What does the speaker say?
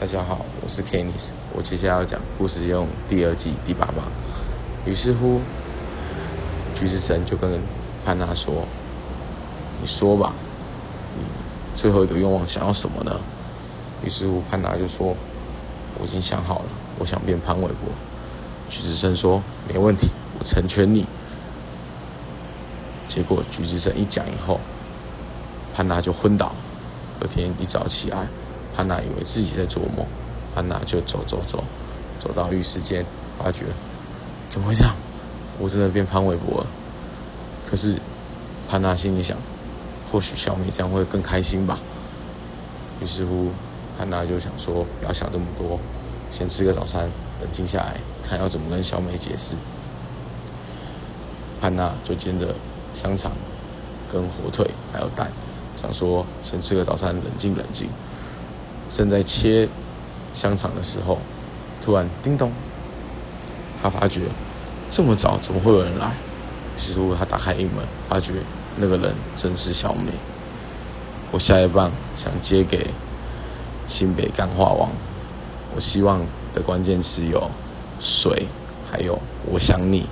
大家好，我是 Kenis，我接下来要讲故事用第二季第八章。于是乎，橘子神就跟潘娜说：“你说吧，你最后一个愿望想要什么呢？”于是乎，潘娜就说：“我已经想好了，我想变潘玮柏。”橘子神说：“没问题，我成全你。”结果橘子神一讲以后，潘娜就昏倒。隔天一早起来。潘娜以为自己在做梦，潘娜就走走走，走到浴室间，发觉怎么会这样？我真的变潘玮柏了。可是潘娜心里想，或许小美这样会更开心吧。于是乎，潘娜就想说，不要想这么多，先吃个早餐，冷静下来，看要怎么跟小美解释。潘娜就煎着香肠、跟火腿还有蛋，想说先吃个早餐，冷静冷静。正在切香肠的时候，突然叮咚，他发觉这么早怎么会有人来？于是乎，他打开营门，发觉那个人正是小美。我下一棒想接给新北干化王，我希望的关键词有水，还有我想你。